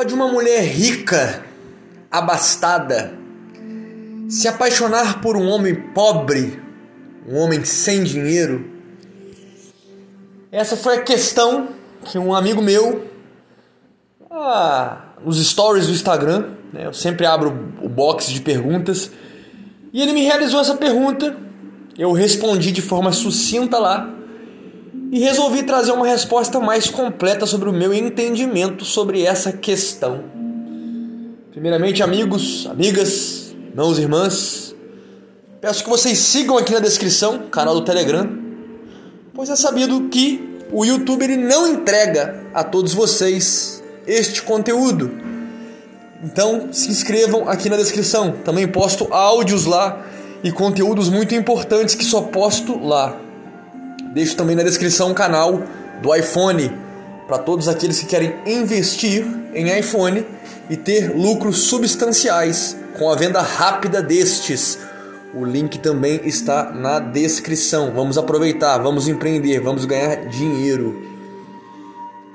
Pode uma mulher rica, abastada, se apaixonar por um homem pobre, um homem sem dinheiro? Essa foi a questão que um amigo meu, ah, nos stories do Instagram, né, eu sempre abro o box de perguntas, e ele me realizou essa pergunta. Eu respondi de forma sucinta lá e resolvi trazer uma resposta mais completa sobre o meu entendimento sobre essa questão. Primeiramente, amigos, amigas, irmãos e irmãs, peço que vocês sigam aqui na descrição, canal do Telegram, pois é sabido que o YouTube ele não entrega a todos vocês este conteúdo. Então, se inscrevam aqui na descrição. Também posto áudios lá e conteúdos muito importantes que só posto lá. Deixo também na descrição o canal do iPhone para todos aqueles que querem investir em iPhone e ter lucros substanciais com a venda rápida destes. O link também está na descrição. Vamos aproveitar, vamos empreender, vamos ganhar dinheiro.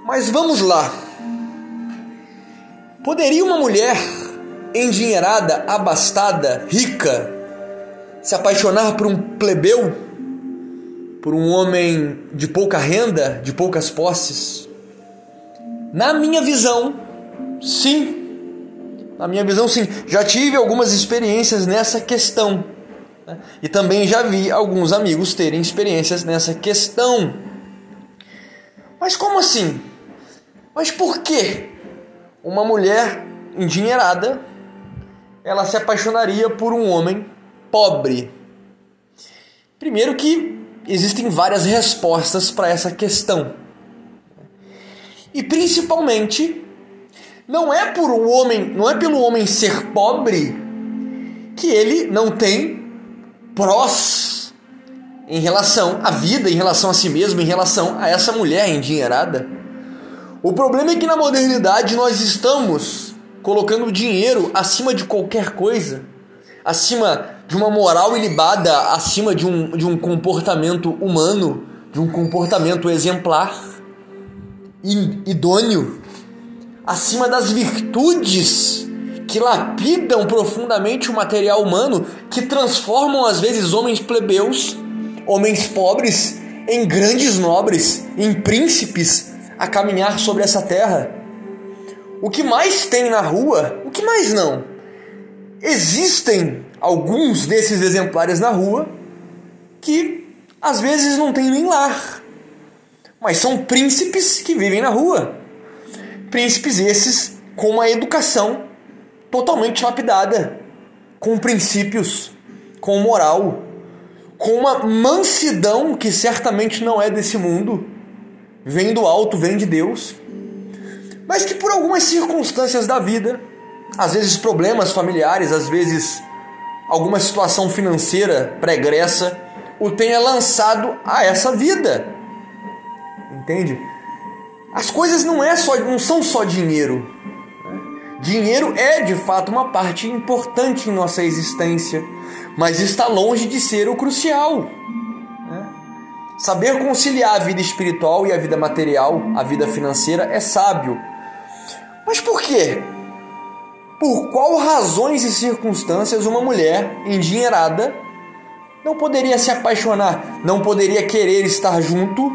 Mas vamos lá. Poderia uma mulher endinheirada, abastada, rica, se apaixonar por um plebeu? Por um homem de pouca renda, de poucas posses? Na minha visão, sim. Na minha visão, sim. Já tive algumas experiências nessa questão. Né? E também já vi alguns amigos terem experiências nessa questão. Mas como assim? Mas por que uma mulher endinheirada ela se apaixonaria por um homem pobre? Primeiro que existem várias respostas para essa questão. E principalmente, não é por o homem, não é pelo homem ser pobre que ele não tem prós em relação à vida, em relação a si mesmo, em relação a essa mulher endinheirada. O problema é que na modernidade nós estamos colocando o dinheiro acima de qualquer coisa, acima de uma moral ilibada acima de um, de um comportamento humano, de um comportamento exemplar, idôneo, acima das virtudes que lapidam profundamente o material humano, que transformam às vezes homens plebeus, homens pobres, em grandes nobres, em príncipes a caminhar sobre essa terra. O que mais tem na rua? O que mais não? Existem alguns desses exemplares na rua que às vezes não tem nem lar, mas são príncipes que vivem na rua. Príncipes esses com uma educação totalmente lapidada, com princípios, com moral, com uma mansidão que certamente não é desse mundo, vem do alto, vem de Deus, mas que por algumas circunstâncias da vida, às vezes problemas familiares, às vezes alguma situação financeira pregressa o tenha lançado a essa vida. Entende? As coisas não, é só, não são só dinheiro. Dinheiro é de fato uma parte importante em nossa existência, mas está longe de ser o crucial. Né? Saber conciliar a vida espiritual e a vida material, a vida financeira, é sábio. Mas por quê? Por qual razões e circunstâncias uma mulher endinheirada não poderia se apaixonar, não poderia querer estar junto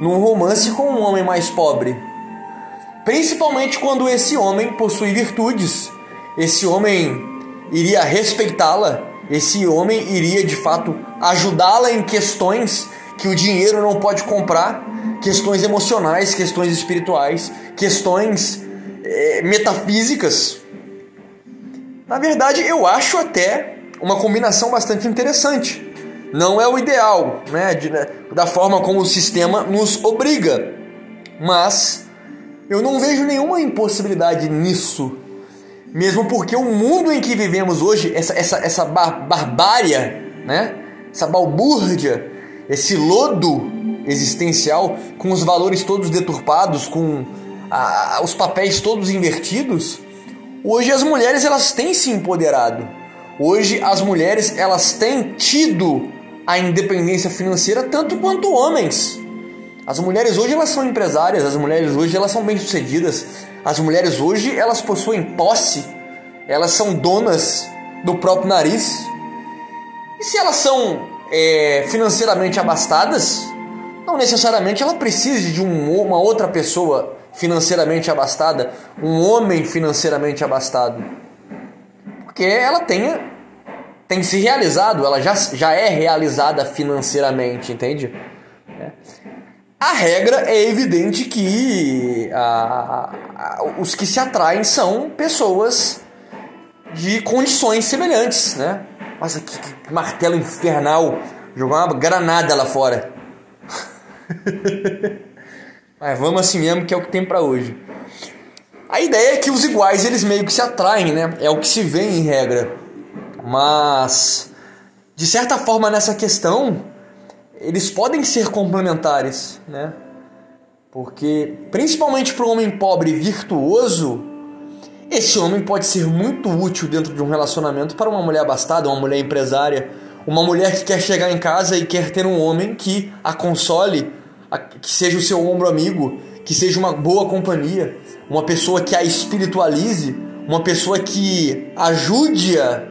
num romance com um homem mais pobre. Principalmente quando esse homem possui virtudes, esse homem iria respeitá-la, esse homem iria de fato ajudá-la em questões que o dinheiro não pode comprar, questões emocionais, questões espirituais, questões é, metafísicas. Na verdade, eu acho até uma combinação bastante interessante. Não é o ideal, né, de, né, da forma como o sistema nos obriga, mas eu não vejo nenhuma impossibilidade nisso. Mesmo porque o mundo em que vivemos hoje, essa, essa, essa bar né? essa balbúrdia, esse lodo existencial, com os valores todos deturpados, com a, os papéis todos invertidos, Hoje as mulheres elas têm se empoderado. Hoje as mulheres elas têm tido a independência financeira tanto quanto homens. As mulheres hoje elas são empresárias, as mulheres hoje elas são bem-sucedidas, as mulheres hoje elas possuem posse, elas são donas do próprio nariz. E se elas são é, financeiramente abastadas, não necessariamente ela precise de um, uma outra pessoa financeiramente abastada, um homem financeiramente abastado. Porque ela tem, tem se realizado, ela já, já é realizada financeiramente, entende? É. A regra é evidente que a, a, os que se atraem são pessoas de condições semelhantes, né? Nossa, que, que martelo infernal! Jogar uma granada lá fora. Mas vamos assim mesmo que é o que tem para hoje. A ideia é que os iguais eles meio que se atraem, né? É o que se vê em regra. Mas de certa forma nessa questão eles podem ser complementares, né? Porque principalmente para um homem pobre virtuoso, esse homem pode ser muito útil dentro de um relacionamento para uma mulher abastada, uma mulher empresária, uma mulher que quer chegar em casa e quer ter um homem que a console, que seja o seu ombro amigo, que seja uma boa companhia, uma pessoa que a espiritualize, uma pessoa que ajude-a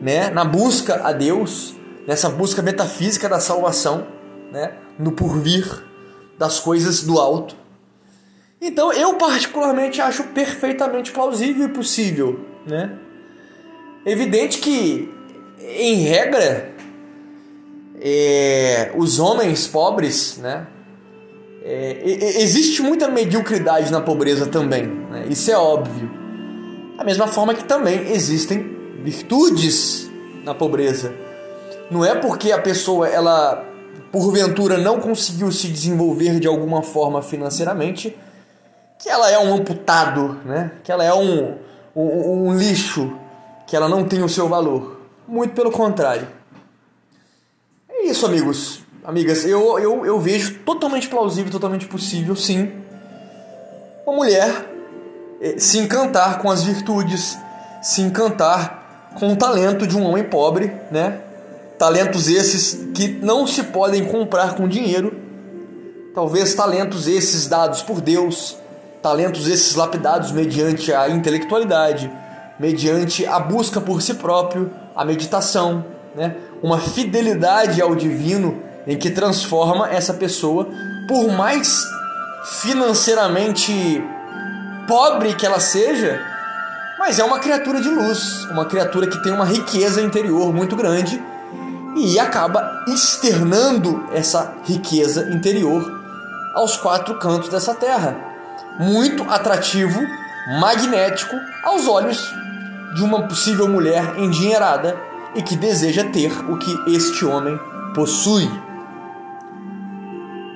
né, na busca a Deus, nessa busca metafísica da salvação, né, no porvir das coisas do alto. Então eu particularmente acho perfeitamente plausível e possível, né? Evidente que em regra, é, os homens pobres, né? É, existe muita mediocridade na pobreza também, né? isso é óbvio. Da mesma forma que também existem virtudes na pobreza. Não é porque a pessoa, ela porventura não conseguiu se desenvolver de alguma forma financeiramente, que ela é um amputado, né? que ela é um, um, um lixo, que ela não tem o seu valor. Muito pelo contrário. É isso, amigos. Amigas, eu, eu, eu vejo totalmente plausível, totalmente possível, sim, uma mulher eh, se encantar com as virtudes, se encantar com o talento de um homem pobre, né? Talentos esses que não se podem comprar com dinheiro. Talvez talentos esses dados por Deus, talentos esses lapidados mediante a intelectualidade, mediante a busca por si próprio, a meditação, né? uma fidelidade ao divino em que transforma essa pessoa, por mais financeiramente pobre que ela seja, mas é uma criatura de luz, uma criatura que tem uma riqueza interior muito grande e acaba externando essa riqueza interior aos quatro cantos dessa terra. Muito atrativo, magnético aos olhos de uma possível mulher endinheirada e que deseja ter o que este homem possui.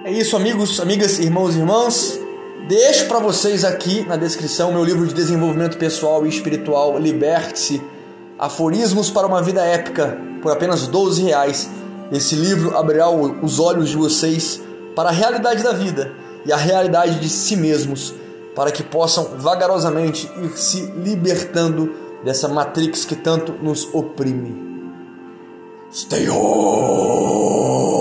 É isso, amigos, amigas, irmãos e irmãs. Deixo para vocês aqui na descrição meu livro de desenvolvimento pessoal e espiritual Liberte-se Aforismos para uma Vida Épica por apenas 12 reais. Esse livro abrirá os olhos de vocês para a realidade da vida e a realidade de si mesmos, para que possam vagarosamente ir se libertando dessa Matrix que tanto nos oprime. Stay home!